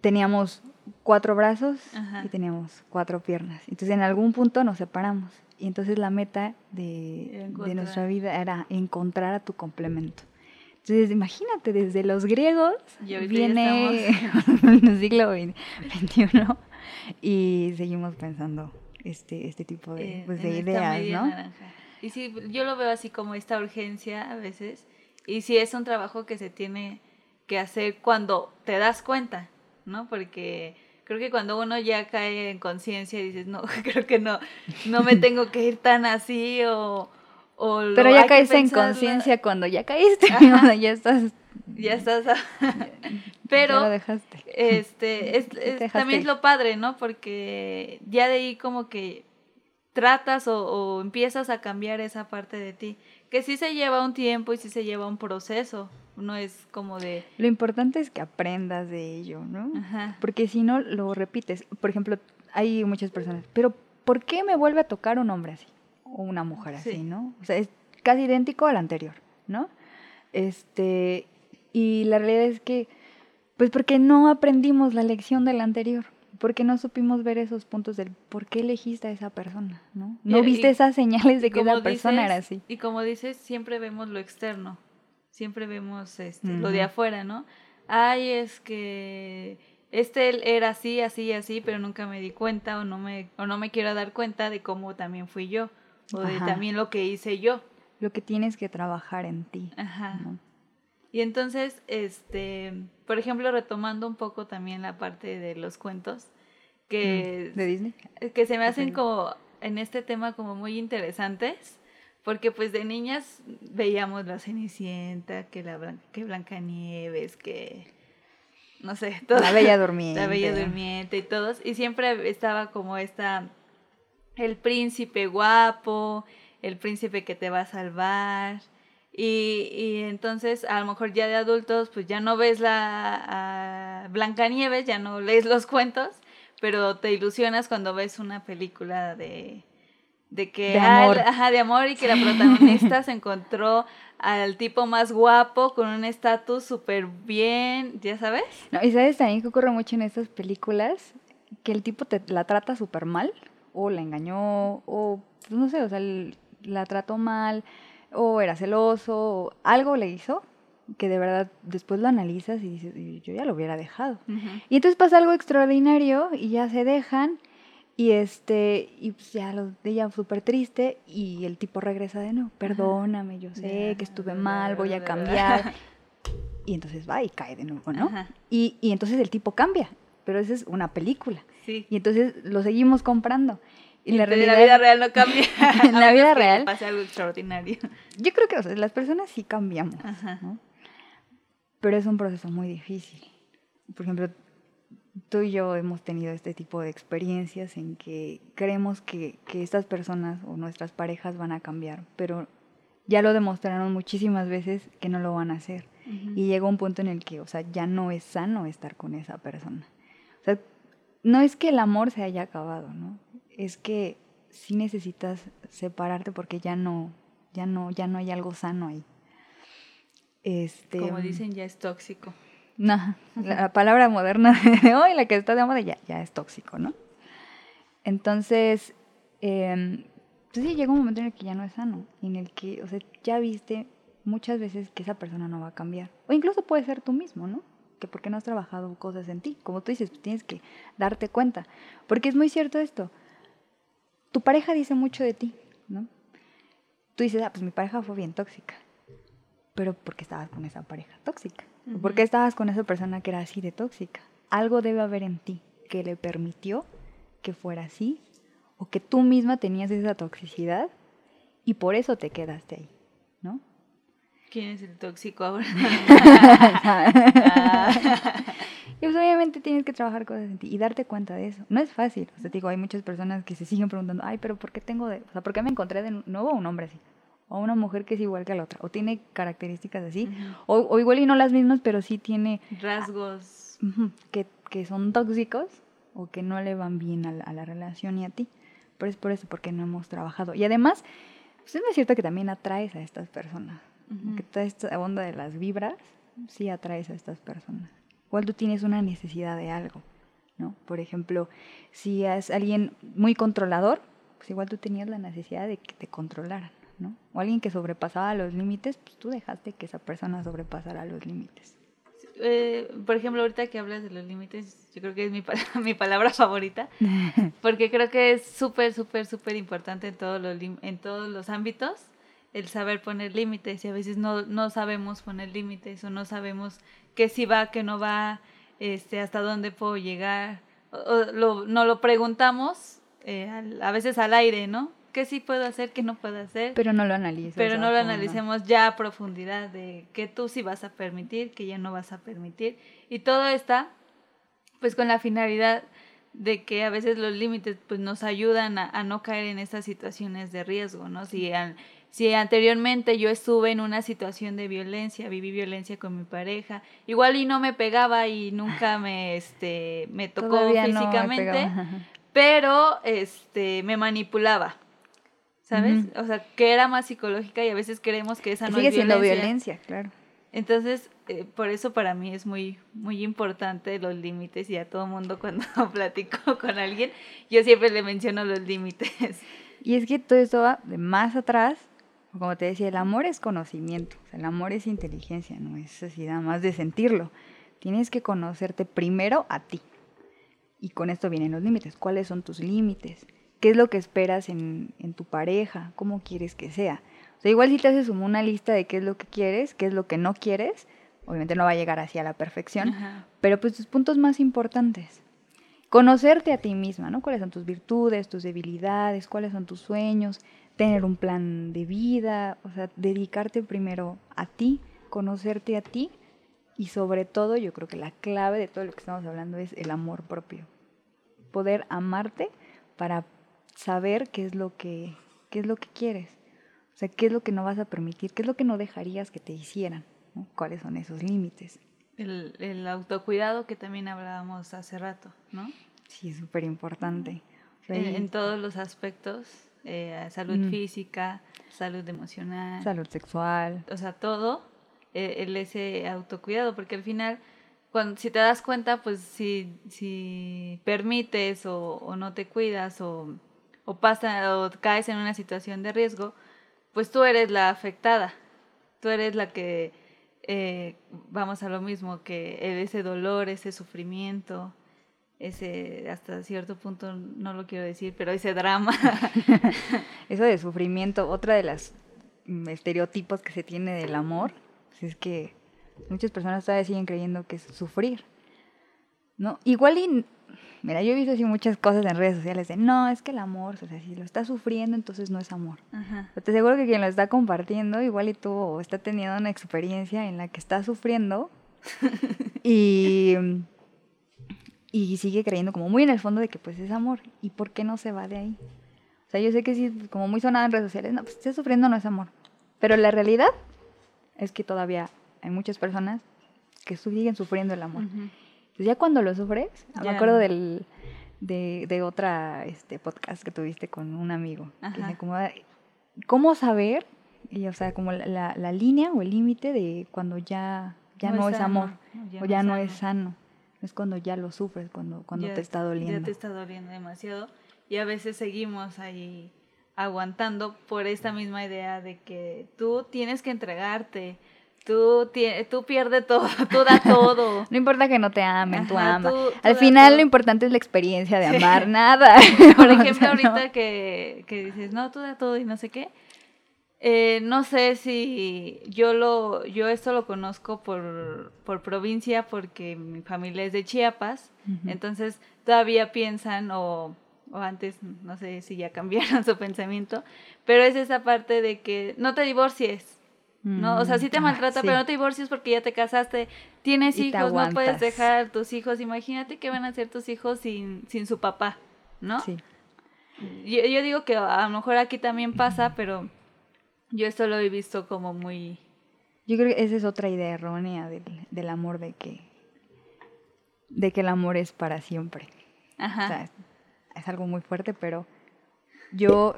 teníamos cuatro brazos y teníamos cuatro piernas. Entonces en algún punto nos separamos. Y entonces la meta de, nuestra vida era encontrar a tu complemento. Entonces imagínate, desde los griegos viene el siglo XXI y seguimos pensando este, este tipo de, pues, ideas, ¿no? Y sí, yo lo veo así como esta urgencia a veces. Y sí es un trabajo que se tiene que hacer cuando te das cuenta ¿no? Porque creo que cuando uno ya cae en conciencia dices, no, creo que no, no me tengo que ir tan así o... o Pero ya caíste en conciencia cuando ya caíste, ya estás... Ya estás... Pero lo dejaste. este es, también es lo padre, ¿no? Porque ya de ahí como que tratas o, o, empiezas a cambiar esa parte de ti, que sí se lleva un tiempo y sí se lleva un proceso, no es como de... Lo importante es que aprendas de ello, ¿no? Ajá. Porque si no, lo repites. Por ejemplo, hay muchas personas, pero ¿por qué me vuelve a tocar un hombre así? O una mujer así, ¿no? O sea, es casi idéntico al anterior, ¿no? Este, y la realidad es que, pues porque no aprendimos la lección del anterior, porque no supimos ver esos puntos del por qué elegiste a esa persona, ¿no? No viste esas señales de que esa persona era así. Y como dices, siempre vemos lo externo, siempre vemos este, lo de afuera, ¿no? Ay, es que este era así, así, así, pero nunca me di cuenta o no me, o no me quiero dar cuenta de cómo también fui yo o de también lo que hice yo. Lo que tienes que trabajar en ti. Ajá. Y entonces, este, por ejemplo, retomando un poco también la parte de los cuentos, que, ¿De Disney? Que se me hacen como en este tema como muy interesantes porque pues de niñas veíamos la Cenicienta, que la que Blancanieves, que no sé, toda, la Bella Durmiente. La Bella Durmiente y todos y siempre estaba como esta el príncipe guapo, el príncipe que te va a salvar. Y, y entonces a lo mejor ya de adultos pues ya no ves la Blancanieves, ya no lees los cuentos, pero te ilusionas cuando ves una película de de que de amor. ajá, de amor y que la protagonista se encontró al tipo más guapo con un estatus súper bien, ¿ya sabes? No, y sabes también que ocurre mucho en estas películas que el tipo te la trata súper mal o la engañó o pues, no sé, o sea, la trató mal o era celoso o algo le hizo que de verdad después lo analizas y dices, yo ya lo hubiera dejado. Y entonces pasa algo extraordinario y ya se dejan y este, y pues ya lo, ella súper triste y el tipo regresa de nuevo, perdóname, yo sé que estuve mal, voy a cambiar. y entonces va y cae de nuevo, ¿no? Y, y, entonces el tipo cambia, pero esa es una película. Sí. Y entonces lo seguimos comprando. Y, la, realidad, la vida real no cambia. en la vida real. Pasa algo extraordinario. Yo creo que o sea, las personas sí cambiamos, ¿no? Pero es un proceso muy difícil. Por ejemplo, tú y yo hemos tenido este tipo de experiencias en que creemos que, estas personas o nuestras parejas van a cambiar, pero ya lo demostraron muchísimas veces que no lo van a hacer. Y llega un punto en el que, o sea, ya no es sano estar con esa persona. O sea, no es que el amor se haya acabado, ¿no? Es que sí necesitas separarte porque ya no, ya no, ya no hay algo sano ahí. Este, Como dicen, ya es tóxico. No, la palabra moderna de hoy, la que está de moda, ya, ya es tóxico, ¿no? Entonces, eh, pues sí, llega un momento en el que ya no es sano, en el que, o sea, ya viste muchas veces que esa persona no va a cambiar. O incluso puede ser tú mismo, ¿no? Que porque no has trabajado cosas en ti. Como tú dices, tienes que darte cuenta. Porque es muy cierto esto. Tu pareja dice mucho de ti, ¿no? Tú dices, ah, pues mi pareja fue bien tóxica. Pero ¿por qué estabas con esa pareja tóxica? ¿Por qué estabas con esa persona que era así de tóxica? Algo debe haber en ti que le permitió que fuera así o que tú misma tenías esa toxicidad y por eso te quedaste ahí, ¿no? ¿Quién es el tóxico ahora? y pues obviamente tienes que trabajar cosas en ti y darte cuenta de eso. No es fácil. O sea, te digo, hay muchas personas que se siguen preguntando, ay, pero ¿por qué tengo de... O sea, ¿por qué me encontré de nuevo un hombre así? O una mujer que es igual que la otra. O tiene características así. o, o, igual y no las mismas, pero sí tiene... Rasgos. Uh, que, que, son tóxicos o que no le van bien a la, a la relación y a ti. Pero es por eso, porque no hemos trabajado. Y además, pues es cierto que también atraes a estas personas. Uh -huh. Que toda esta onda de las vibras, sí atraes a estas personas. Igual tú tienes una necesidad de algo, ¿no? Por ejemplo, si es alguien muy controlador, pues igual tú tenías la necesidad de que te controlaran, ¿no? O alguien que sobrepasaba los límites, pues tú dejaste que esa persona sobrepasara los límites. Eh, por ejemplo, ahorita que hablas de los límites, yo creo que es mi, mi palabra favorita, porque creo que es súper, súper, súper importante en todos, los, en todos los ámbitos el saber poner límites y a veces no, no sabemos poner límites o no sabemos qué sí va, qué no va, este, hasta dónde puedo llegar, o, o lo, no lo preguntamos eh, a veces al aire, ¿no? ¿Qué sí puedo hacer, qué no puedo hacer? Pero no lo analices. Pero no lo analicemos ya a profundidad de qué tú sí vas a permitir, qué ya no vas a permitir. Y todo está pues con la finalidad de que a veces los límites pues nos ayudan a, a no caer en esas situaciones de riesgo, ¿no? Si, an, si anteriormente yo estuve en una situación de violencia, viví violencia con mi pareja, igual y no me pegaba y nunca me, este, me tocó Todavía físicamente, no me pero este, me manipulaba. ¿Sabes? Ujú. O sea, que era más psicológica y a veces creemos que esa no Sigue es siendo violencia. violencia, claro. Entonces, eh, por eso para mí es muy, muy importante los límites y a todo mundo cuando platico con alguien, yo siempre le menciono los límites. Y es que todo esto va de más atrás. Como te decía, el amor es conocimiento, o sea, el amor es inteligencia, no es así nada más de sentirlo. Tienes que conocerte primero a ti. Y con esto vienen los límites. ¿Cuáles son tus límites? ¿Qué es lo que esperas en, en tu pareja? ¿Cómo quieres que sea? O sea, igual si te haces una lista de qué es lo que quieres, qué es lo que no quieres, obviamente no va a llegar así a la perfección, Ajá. pero pues tus puntos más importantes. Conocerte a ti misma, ¿no? ¿Cuáles son tus virtudes, tus debilidades, cuáles son tus sueños? Tener un plan de vida, o sea, dedicarte primero a ti, conocerte a ti y sobre todo yo creo que la clave de todo lo que estamos hablando es el amor propio. Poder amarte para saber qué es lo que, qué es lo que quieres. O sea, qué es lo que no vas a permitir, qué es lo que no dejarías que te hicieran, ¿no? cuáles son esos límites. El, el autocuidado que también hablábamos hace rato, ¿no? Sí, es súper importante. O sea, En, en todos los aspectos, eh, salud Mm. física, salud emocional, salud sexual. o sea, todo, eh, el ese autocuidado, porque al final, cuando, si te das cuenta, pues si, si permites o, o no te cuidas o, o pasa o caes en una situación de riesgo, pues tú eres la afectada, tú eres la que, eh, vamos a lo mismo, que ese dolor, ese sufrimiento, ese, hasta cierto punto, no lo quiero decir, pero ese drama, Eso de sufrimiento, otra de las mm, estereotipos que se tiene del amor, es que muchas personas todavía siguen creyendo que es sufrir. ¿No? Igual y, mira, yo he visto así muchas cosas en redes sociales de, no, es que el amor, o sea, si lo está sufriendo, entonces no es amor. Ajá. Pero te aseguro que quien lo está compartiendo, igual y tú está teniendo una experiencia en la que está sufriendo y, y sigue creyendo como muy en el fondo de que pues es amor. ¿Y por qué no se va de ahí? O sea, yo sé que sí, como muy sonada en redes sociales, no, pues estás sufriendo no es amor. Pero la realidad es que todavía hay muchas personas que siguen sufriendo el amor. Ujú. Pues ya cuando lo sufres, me Ya acuerdo no. del, de, de otra este, podcast que tuviste con un amigo. Que Ajá. "Ay, ¿Cómo saber Y, o sea, como la, la línea o el límite de cuando ya, ya no, es, amor o ya no, es sano. Es cuando ya lo sufres, cuando, cuando te está doliendo. Ya te está doliendo demasiado. Y a veces seguimos ahí aguantando por esta misma idea de que tú tienes que entregarte, tú, tú pierdes todo, tú da todo. no importa que no te amen, tú amas. Al final lo importante es la experiencia de amar, nada. por ejemplo, ahorita que, que dices, no, tú da todo y no sé qué. Eh, no sé si yo lo, yo esto lo conozco por, por provincia porque mi familia es de Chiapas, entonces todavía piensan o o antes, no sé si ya cambiaron su pensamiento, pero es esa parte de que no te divorcies, ¿no? O sea, sí te mm, maltrata, pero no te divorcies porque ya te casaste, tienes hijos, no puedes dejar tus hijos, imagínate qué van a hacer tus hijos sin, sin su papá, ¿no? Sí. Yo, yo digo que a lo mejor aquí también pasa, pero yo esto lo he visto como muy... Yo creo que esa es otra idea errónea del, del amor, de que, de que el amor es para siempre. Ajá. O sea, es algo muy fuerte, pero yo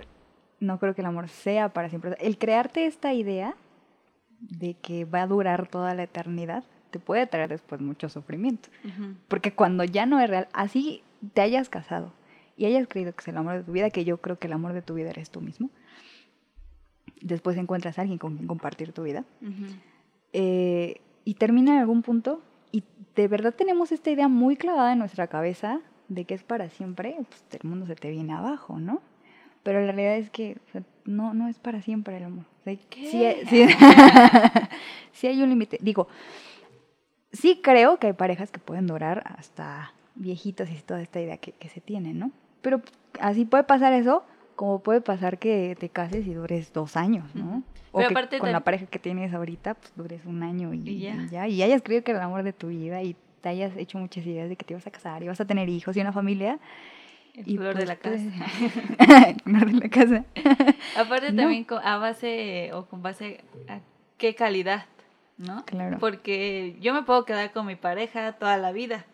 no creo que el amor sea para siempre. El crearte esta idea de que va a durar toda la eternidad te puede traer después mucho sufrimiento. Porque cuando ya no es real, así te hayas casado y hayas creído que es el amor de tu vida, que yo creo que el amor de tu vida eres tú mismo, después encuentras a alguien con quien compartir tu vida, eh, y termina en algún punto, y de verdad tenemos esta idea muy clavada en nuestra cabeza de que es para siempre, pues el mundo se te viene abajo, ¿no? Pero la realidad es que no, no es para siempre el amor. ¿Qué? Sí, hay un límite. Digo, sí creo que hay parejas que pueden durar hasta viejitos y toda esta idea que, se tiene, ¿no? Pero así puede pasar eso, como puede pasar que te cases y dures dos años, ¿no? O que con la pareja que tienes ahorita, pues dures un año y, y, ya. y ya. Y hayas creído que era el amor de tu vida y te hayas hecho muchas ideas de que te ibas a casar y vas a tener hijos y una familia. El y flor de la casa. flor de la casa. Aparte también a base o con base a qué calidad, ¿no? Claro. Porque yo me puedo quedar con mi pareja toda la vida,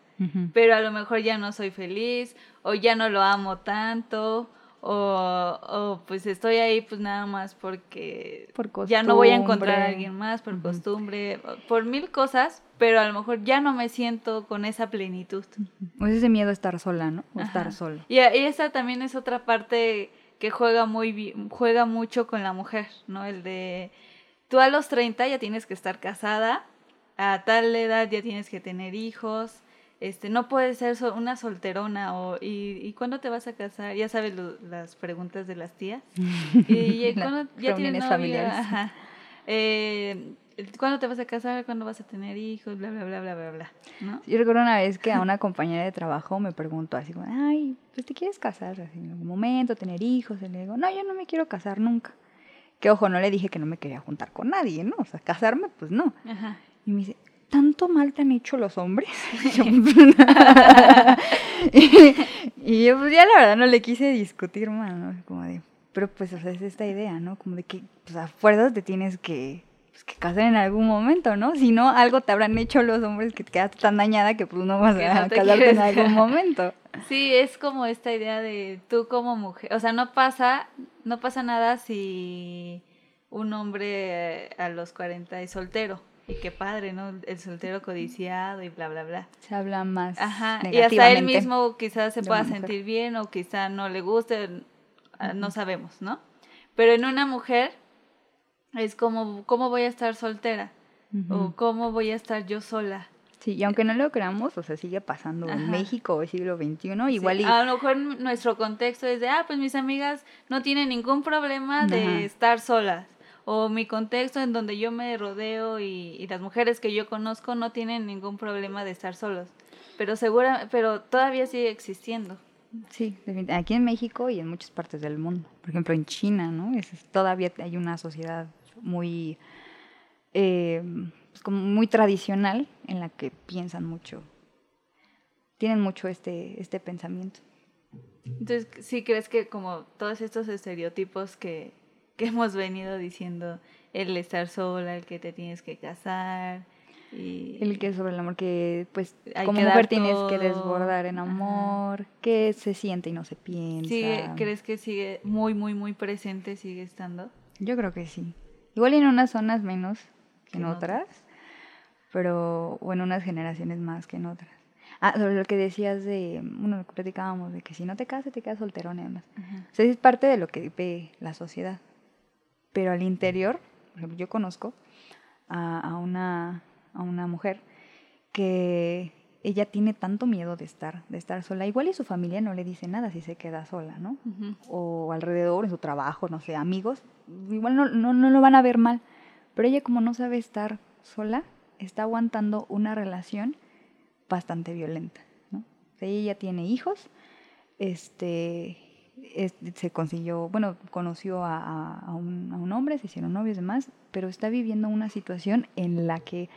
pero a lo mejor ya no soy feliz o ya no lo amo tanto o, o, pues estoy ahí pues nada más porque ya no voy a encontrar a alguien más por costumbre, por mil cosas, pero a lo mejor ya no me siento con esa plenitud. O ese miedo a estar sola, ¿no? O estar solo. Y, esa también es otra parte que juega muy juega mucho con la mujer, ¿no? El de tú a los 30 ya tienes que estar casada, a tal edad ya tienes que tener hijos, este, no puedes ser una solterona o y, y cuándo te vas a casar, ya sabes las preguntas de las tías. y, cuando ya tienes familiares. Ajá. Eh, ¿Cuándo te vas a casar? ¿Cuándo vas a tener hijos? Bla, bla, bla, bla, bla, bla. ¿no? Yo recuerdo una vez que a una compañera de trabajo me preguntó así como, ay, pues te quieres casar en algún momento, tener hijos. Y le digo, no, yo no me quiero casar nunca. Que ojo, no le dije que no me quería juntar con nadie, ¿no? O sea, casarme, pues no. Ajá. Y me dice, ¿tanto mal te han hecho los hombres? y, yo pues ya la verdad no le quise discutir más, ¿no? Como de, pero pues o sea, es esta idea, ¿no? Como de que pues a fuerzas te tienes que, pues, que casar en algún momento, ¿no? Si no, algo te habrán hecho los hombres que te quedas tan dañada que pues no vas a casarte en algún momento. Sí, es como esta idea de tú como mujer, o sea, no pasa, no pasa nada si un hombre a los 40 es soltero y qué padre, ¿no? El soltero codiciado y bla, bla, bla. Se habla más. Ajá. Y hasta él mismo quizás se pueda sentir bien o quizás no le guste, no sabemos, ¿no? Pero en una mujer es como, ¿cómo voy a estar soltera? O ¿cómo voy a estar yo sola? Sí, y aunque no lo creamos, o sea, sigue pasando en México o siglo XXI, igual A lo mejor nuestro contexto es de, ah, pues mis amigas no tienen ningún problema de estar solas o mi contexto en donde yo me rodeo y, las mujeres que yo conozco no tienen ningún problema de estar solos. Pero segura, pero todavía sigue existiendo. Sí, aquí en México y en muchas partes del mundo. Por ejemplo, en China, ¿no? Es, todavía hay una sociedad muy, eh, pues como muy tradicional en la que piensan mucho, tienen mucho este, este pensamiento. Entonces, ¿sí crees que como todos estos estereotipos que, que hemos venido diciendo, el estar sola, el que te tienes que casar. Y el que es sobre el amor, que pues como mujer tienes que desbordar en amor, que se siente y no se piensa. ¿Crees que sigue muy, muy, muy presente, sigue estando? Yo creo que sí. Igual en unas zonas menos que en en otras, pero o en unas generaciones más que en otras. Ah, sobre lo que decías de, bueno, lo que platicábamos, de que si no te casas, te quedas solterón y demás. Ajá. O sea, es parte de lo que ve la sociedad. Pero al interior, por ejemplo, yo conozco a, a una, a una mujer que ella tiene tanto miedo de estar, de estar sola. Igual y su familia no le dice nada si se queda sola, ¿no? Ujú. O alrededor, en su trabajo, no sé, amigos, igual no, no, no lo van a ver mal. Pero ella como no sabe estar sola, está aguantando una relación bastante violenta, ¿no? O sea, ella tiene hijos, este, es- se consiguió, bueno, conoció a, a- a un, a un hombre, se hicieron novios y demás, pero está viviendo una situación en la que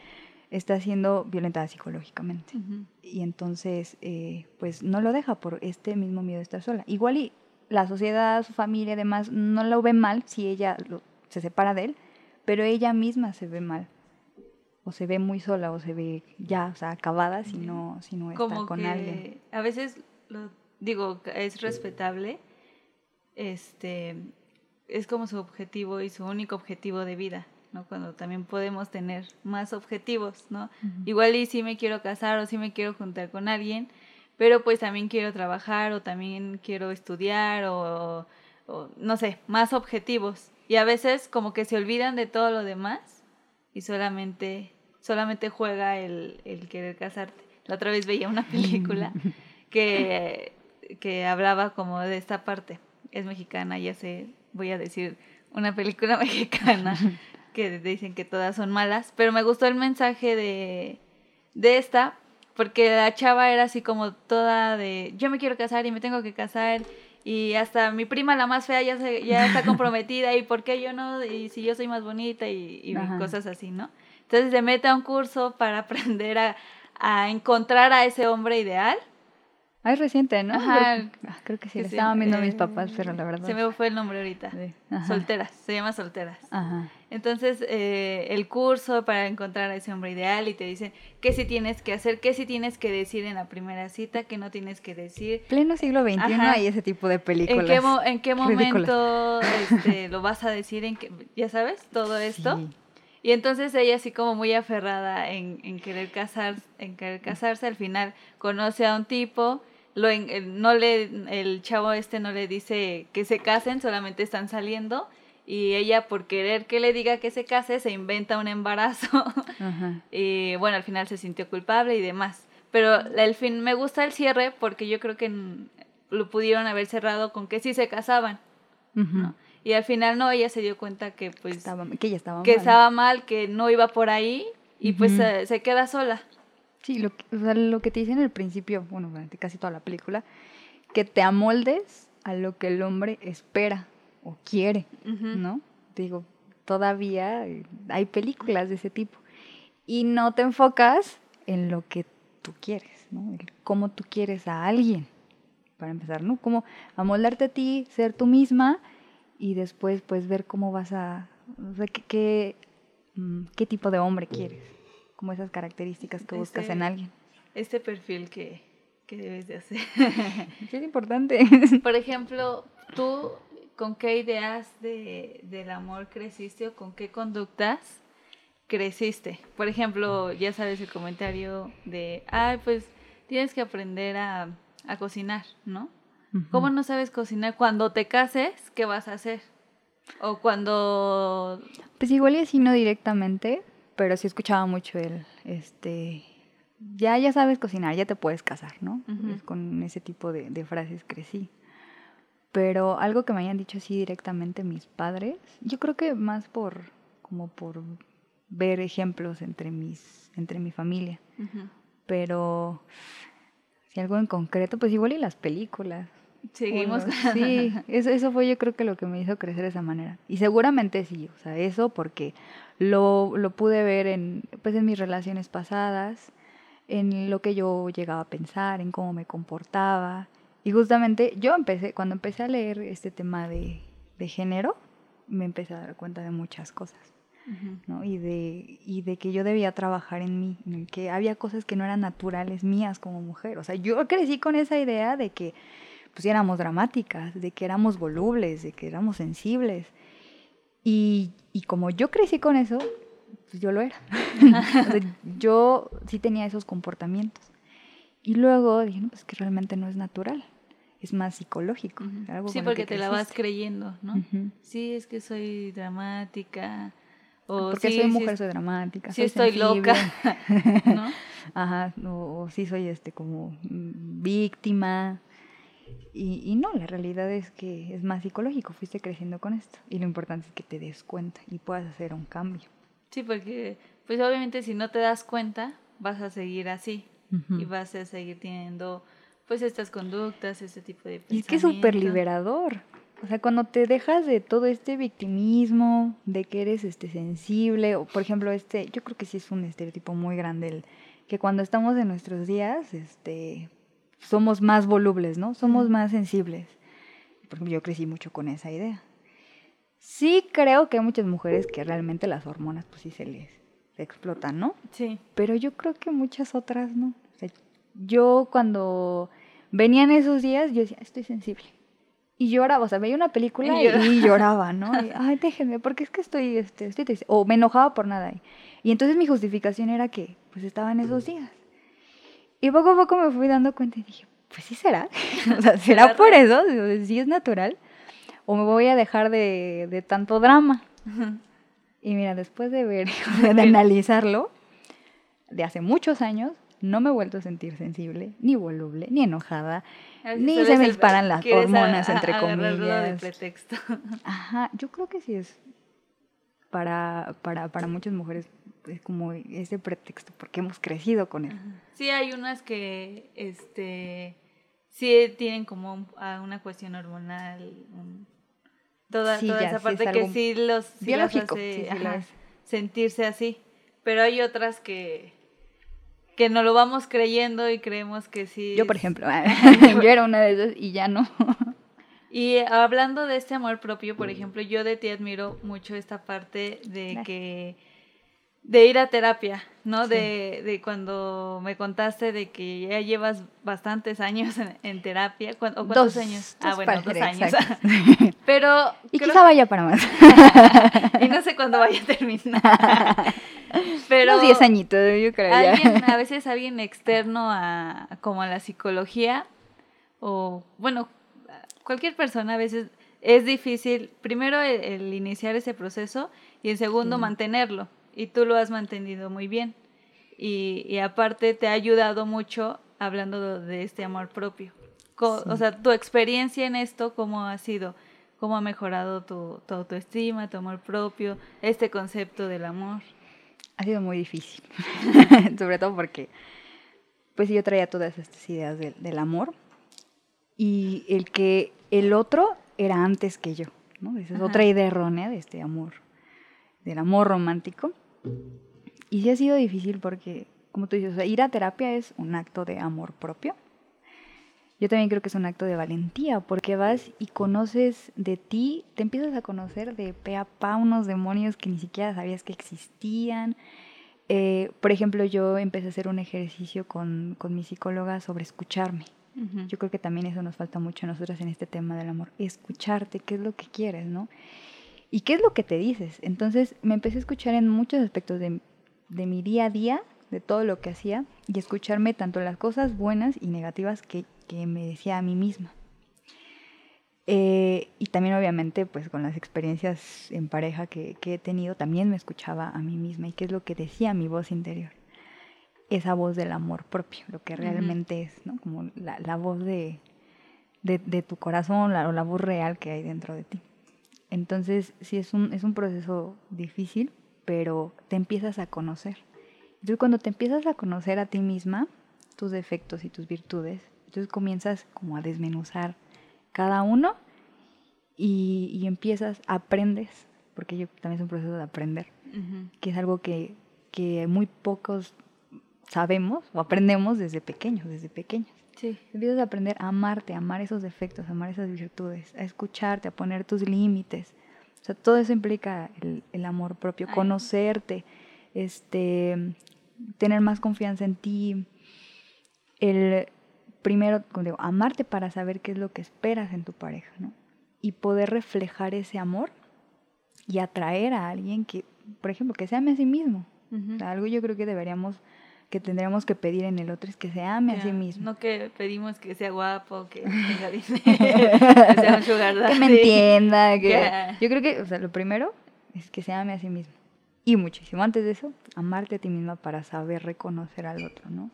está siendo violentada psicológicamente. Y entonces, eh, pues no lo deja por este mismo miedo de estar sola. Igual y la sociedad, su familia, además, no lo ve mal si ella lo- se separa de él, pero ella misma se ve mal. O se ve muy sola, o se ve ya, o sea, acabada si no, si no está con que alguien. a veces lo digo es respetable este es como su objetivo y su único objetivo de vida no cuando también podemos tener más objetivos no igual y sí me quiero casar o sí me quiero juntar con alguien pero pues también quiero trabajar o también quiero estudiar o, o no sé más objetivos. Y a veces como que se olvidan de todo lo demás y solamente solamente juega el, el querer casarte. La otra vez veía una película que, que hablaba como de esta parte. Es mexicana, ya sé, voy a decir una película mexicana que dicen que todas son malas, pero me gustó el mensaje de, de esta porque la chava era así como toda de yo me quiero casar y me tengo que casar y hasta mi prima la más fea ya, se, ya está comprometida y por qué yo no y si yo soy más bonita y, y cosas así, ¿no? Entonces se mete a un curso para aprender a, a encontrar a ese hombre ideal. Ah, es reciente, ¿no? Ajá. Creo, ah, que sí, Que le se- estaban viendo mis eh, papás, pero la verdad. Se me fue el nombre ahorita. Sí. Solteras, se llama Solteras. Ajá. Entonces, eh, el curso para encontrar a ese hombre ideal y te dicen qué sí tienes que hacer, qué sí tienes que decir en la primera cita, qué no tienes que decir. Pleno siglo XXI Ajá. hay ese tipo de películas. ¿En qué, mo- en qué momento este, lo vas a decir? En ¿Ya sabes? Todo esto. Sí. Y entonces ella así como muy aferrada en, en querer casar, en querer casarse, al final conoce a un tipo, lo eh, no le, el chavo este no le dice que se casen, solamente están saliendo y ella por querer que le diga que se case se inventa un embarazo Ajá. y bueno al final se sintió culpable y demás. Pero el fin me gusta el cierre porque yo creo que lo pudieron haber cerrado con que sí se casaban. Y al final no, ella se dio cuenta que pues Estaba- que ella estaba que mal. estaba mal, que no iba por ahí y pues se queda sola. Sí, lo que, o sea, lo que te dicen al principio, bueno, durante casi toda la película, que te amoldes a lo que el hombre espera o quiere, Ujú. ¿no? Digo, todavía eh, hay películas de ese tipo. Y no te enfocas en lo que tú quieres, ¿no? El cómo tú quieres a alguien, para empezar, ¿no? Cómo amoldarte a ti, ser tú misma y después, pues, ver cómo vas a... O sea, qué, qué, mm, qué tipo de hombre quieres, como esas características que buscas en alguien. Este perfil que, que debes de hacer. Sí, es importante. por ejemplo, tú, ¿con qué ideas de, del amor creciste o con qué conductas creciste? Por ejemplo, ya sabes el comentario de, ay, pues tienes que aprender a, a cocinar, ¿no? ¿Cómo no sabes cocinar? Cuando te cases, ¿qué vas a hacer? O cuando... Pues igual y así no directamente, pero sí escuchaba mucho el, este, ya, ya sabes cocinar, ya te puedes casar, ¿no? Con ese tipo de, de frases crecí. Pero algo que me hayan dicho así directamente mis padres, yo creo que más por, como por ver ejemplos entre mis, entre mi familia. Pero si algo en concreto, pues igual y las películas. Seguimos. Uno, Sí, eso, eso fue yo creo que lo que me hizo crecer de esa manera. Y seguramente sí, o sea, eso porque lo, lo pude ver en, pues en mis relaciones pasadas, en lo que yo llegaba a pensar, en cómo me comportaba. Y justamente yo empecé, cuando empecé a leer este tema de, de género, me empecé a dar cuenta de muchas cosas. ¿no? Y de, y de que yo debía trabajar en mí, en el que había cosas que no eran naturales mías como mujer. O sea, yo crecí con esa idea de que pues éramos dramáticas, de que éramos volubles, de que éramos sensibles. Y, y como yo crecí con eso, pues yo lo era. O sea, yo sí tenía esos comportamientos. Y luego dije, no, pues que realmente no es natural, es más psicológico. algo Sí, porque que te la vas creyendo, ¿no? Sí, es que soy dramática. O Porque sí, soy mujer, soy dramática. sí soy estoy loca. Ajá, o, o sí soy este como víctima. Y, y no, la realidad es que es más psicológico, fuiste creciendo con esto. Y lo importante es que te des cuenta y puedas hacer un cambio. Sí, porque pues obviamente si no te das cuenta, vas a seguir así Ujú. y vas a seguir teniendo pues estas conductas, este tipo de Y es que es súper liberador. O sea, cuando te dejas de todo este victimismo, de que eres este sensible, o por ejemplo, este, yo creo que sí es un estereotipo muy grande el que cuando estamos en nuestros días, este, somos más volubles, ¿no? Somos más sensibles. Por ejemplo, yo crecí mucho con esa idea. Sí creo que hay muchas mujeres que realmente las hormonas pues sí se les se explotan, ¿no? Sí, Pero yo creo que muchas otras no. O sea, yo cuando venían esos días, yo decía, estoy sensible. Y lloraba, o sea, veía una película Y y lloraba, ¿no? Y, Ay, déjenme, porque es que estoy, este, estoy triste. O me enojaba por nada. Y entonces mi justificación era que, pues, estaba en esos días. Y poco a poco me fui dando cuenta y dije, pues sí será. o sea, ¿será ¿Será por eso? ¿Sí es natural? ¿O me voy a dejar de, de tanto drama? Y mira, después de ver, de analizarlo, de hace muchos años, no me he vuelto a sentir sensible, ni voluble, ni enojada. Ni se me el- disparan las quieres a- hormonas, a- entre comillas. pretexto. Ajá, yo creo que sí es para, para, para muchas mujeres es como ese pretexto, porque hemos crecido con eso. Sí, hay unas que, este, sí tienen como un- una cuestión hormonal, un- toda, Sí, toda ya, esa sí parte es que sí los sí hace, ajá, sentirse así, pero hay otras que que no lo vamos creyendo y creemos que sí. Yo, por ejemplo, yo era una de esas y ya no. Y hablando de este amor propio, por ejemplo, yo de ti admiro mucho esta parte de que de ir a terapia, ¿no? Sí. De, de cuando me contaste de que ya llevas bastantes años en, en terapia. ¿Cuán- ¿O cuántos Dos, años? Ah, bueno, dos años. Pero Y creo- quizá vaya para más. y no sé cuándo vaya a terminar. Pero Unos 10 añitos, yo creo ya. alguien, a veces alguien externo a como a la psicología o bueno, cualquier persona a veces es difícil primero el, el iniciar ese proceso y en segundo mantenerlo y tú lo has mantenido muy bien y, y aparte te ha ayudado mucho hablando de este amor propio. Co- Sí. O sea, tu experiencia en esto, ¿cómo ha sido? ¿Cómo ha mejorado tu, tu autoestima, tu amor propio, este concepto del amor? Ha sido muy difícil. Sobre todo porque, pues yo traía todas estas ideas del, del amor y el que el otro era antes que yo, ¿no? Esa es Ajá. otra idea errónea de este amor, del amor romántico. Y sí ha sido difícil porque, como tú dices, o sea, ir a terapia es un acto de amor propio. Yo también creo que es un acto de valentía, porque vas y conoces de ti, te empiezas a conocer de pe a pa unos demonios que ni siquiera sabías que existían. Eh, por ejemplo, yo empecé a hacer un ejercicio con, con mi psicóloga sobre escucharme. Ujú. Yo creo que también eso nos falta mucho a nosotras en este tema del amor. Escucharte, qué es lo que quieres, ¿no? Y qué es lo que te dices. Entonces me empecé a escuchar en muchos aspectos de, de mi día a día, de todo lo que hacía, y escucharme tanto las cosas buenas y negativas que, que me decía a mí misma. Eh, y también obviamente pues con las experiencias en pareja que, que he tenido, también me escuchaba a mí misma y qué es lo que decía mi voz interior. Esa voz del amor propio, lo que realmente es, ¿no? Como la, la voz de, de, de tu corazón la, o la voz real que hay dentro de ti. Entonces sí es un, es un proceso difícil, pero te empiezas a conocer. Entonces cuando te empiezas a conocer a ti misma, tus defectos y tus virtudes, entonces comienzas como a desmenuzar cada uno y, y empiezas, aprendes, porque yo también es un proceso de aprender, que es algo que, que muy pocos sabemos o aprendemos desde pequeños, desde pequeños. Sí. Empiezas a aprender a amarte, a amar esos defectos, a amar esas virtudes, a escucharte, a poner tus límites. O sea, todo eso implica el, el amor propio, Ay. conocerte, este, tener más confianza en ti, el primero, como digo, amarte para saber qué es lo que esperas en tu pareja, ¿no? Y poder reflejar ese amor y atraer a alguien que, por ejemplo, que se ame a sí mismo. Ujú. O sea, algo yo creo que deberíamos, que tendríamos que pedir en el otro es que se ame a sí mismo. No que pedimos que sea guapo, que tenga dinero, que sea un sugar que daddy. me entienda, que... Ya. Yo creo que, o sea, lo primero es que se ame a sí mismo. Y muchísimo antes de eso, amarte a ti misma para saber reconocer al otro, ¿no?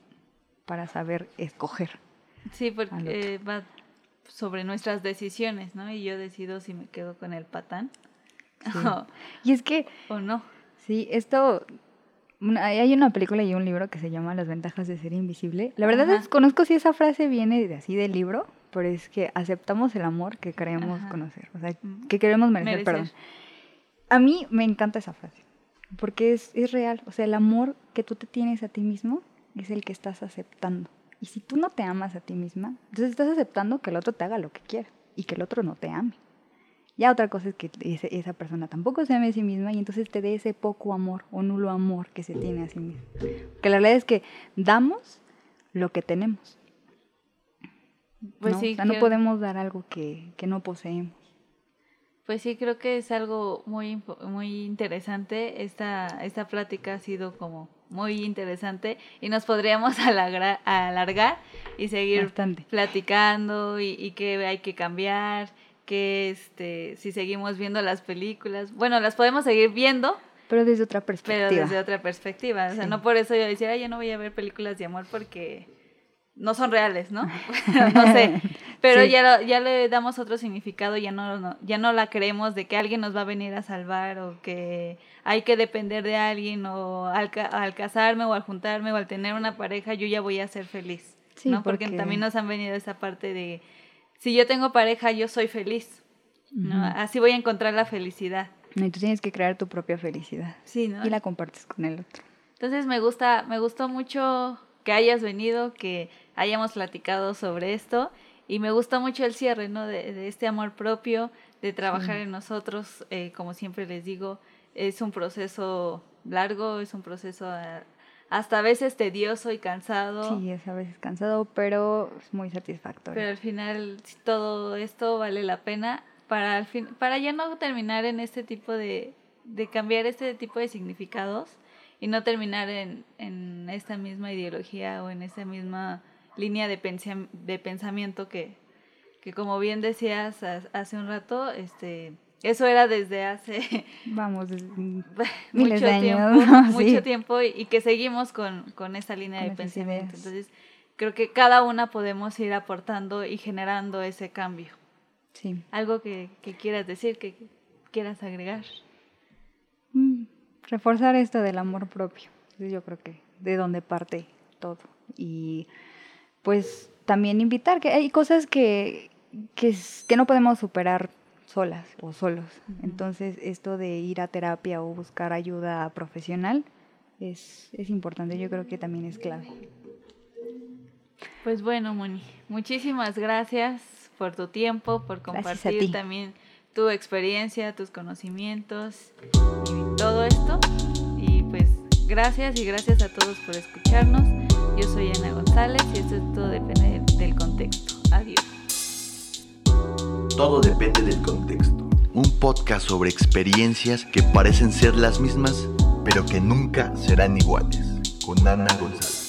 Para saber escoger. Sí, porque eh, va sobre nuestras decisiones, ¿no? Y yo decido si me quedo con el patán o, Y es que, o no. sí, esto... hay- una película y un libro que se llama Las ventajas de ser invisible. La verdad Ajá. es conozco si esa frase viene de así del libro, pero es que aceptamos el amor que queremos Ajá. conocer, o sea, Mm. que queremos merecer, Merecer. perdón. A mí me encanta esa frase, porque es, es real. O sea, el amor que tú te tienes a ti mismo es el que estás aceptando. Y si tú no te amas a ti misma, entonces estás aceptando que el otro te haga lo que quiera y que el otro no te ame. Ya otra cosa es que esa persona tampoco se ame a sí misma y entonces te dé ese poco amor o nulo amor que se tiene a sí mismo. Que la realidad es que damos lo que tenemos. Pues ¿no? sí, o sea, no creo- podemos dar algo que, que no poseemos. Pues sí, creo que es algo muy, muy interesante. Esta, esta plática ha sido como muy interesante y nos podríamos alargar y seguir Bastante. platicando y, y que hay que cambiar, que este, si seguimos viendo las películas, bueno, las podemos seguir viendo, Pero desde otra perspectiva. pero desde otra perspectiva. O sea, Sí. no por eso yo decir, "Ay, yo no voy a ver películas de amor porque no son reales, ¿no? no sé. Pero Sí. ya, lo- ya le damos otro significado, ya no, no- ya no la creemos de que alguien nos va a venir a salvar o que hay que depender de alguien o al, al casarme o al juntarme o al tener una pareja yo ya voy a ser feliz. Sí, ¿no? Porque, porque- también nos han venido esa parte de, si yo tengo pareja, yo soy feliz. ¿no? Ujú. Así voy a encontrar la felicidad. Y tú tienes que crear tu propia felicidad. Sí, ¿no? Y la compartes con el otro. Entonces me gusta, me gustó mucho que hayas venido, que hayamos platicado sobre esto y me gustó mucho el cierre, ¿no? De, de este amor propio, de trabajar en nosotros, eh, como siempre les digo, es un proceso largo, es un proceso ah, hasta a veces tedioso y cansado, Sí, es a veces cansado, pero es muy satisfactorio. pero al final todo esto vale la pena para, al fin, para ya no terminar en este tipo de, de cambiar este tipo de significados y no terminar en, en esta misma ideología o en esta misma línea de, pensam- de pensamiento que, que como bien decías ha- hace un rato, este, eso era desde hace Vamos, es- mucho Miles de años, tiempo, ¿no? mucho Sí. tiempo y, y que seguimos con, con esa línea Con de pensamiento. ideas. Entonces, creo que cada una podemos ir aportando y generando ese cambio. sí. Algo que, que quieras decir, que quieras agregar. Mm, Reforzar esto del amor propio. Yo creo que de donde parte todo. Y pues también invitar que hay cosas que, que, que no podemos superar solas o solos. Entonces esto de ir a terapia o buscar ayuda profesional es, es importante. Yo creo que también es clave. Pues bueno, Moni, muchísimas gracias por tu tiempo, por compartir ti. también tu experiencia, tus conocimientos y todo esto. Y pues gracias y gracias a todos por escucharnos. Yo soy Ana González y esto todo depende del contexto. Adiós. Todo depende del contexto. Un podcast sobre experiencias que parecen ser las mismas, pero que nunca serán iguales. Con Ana González.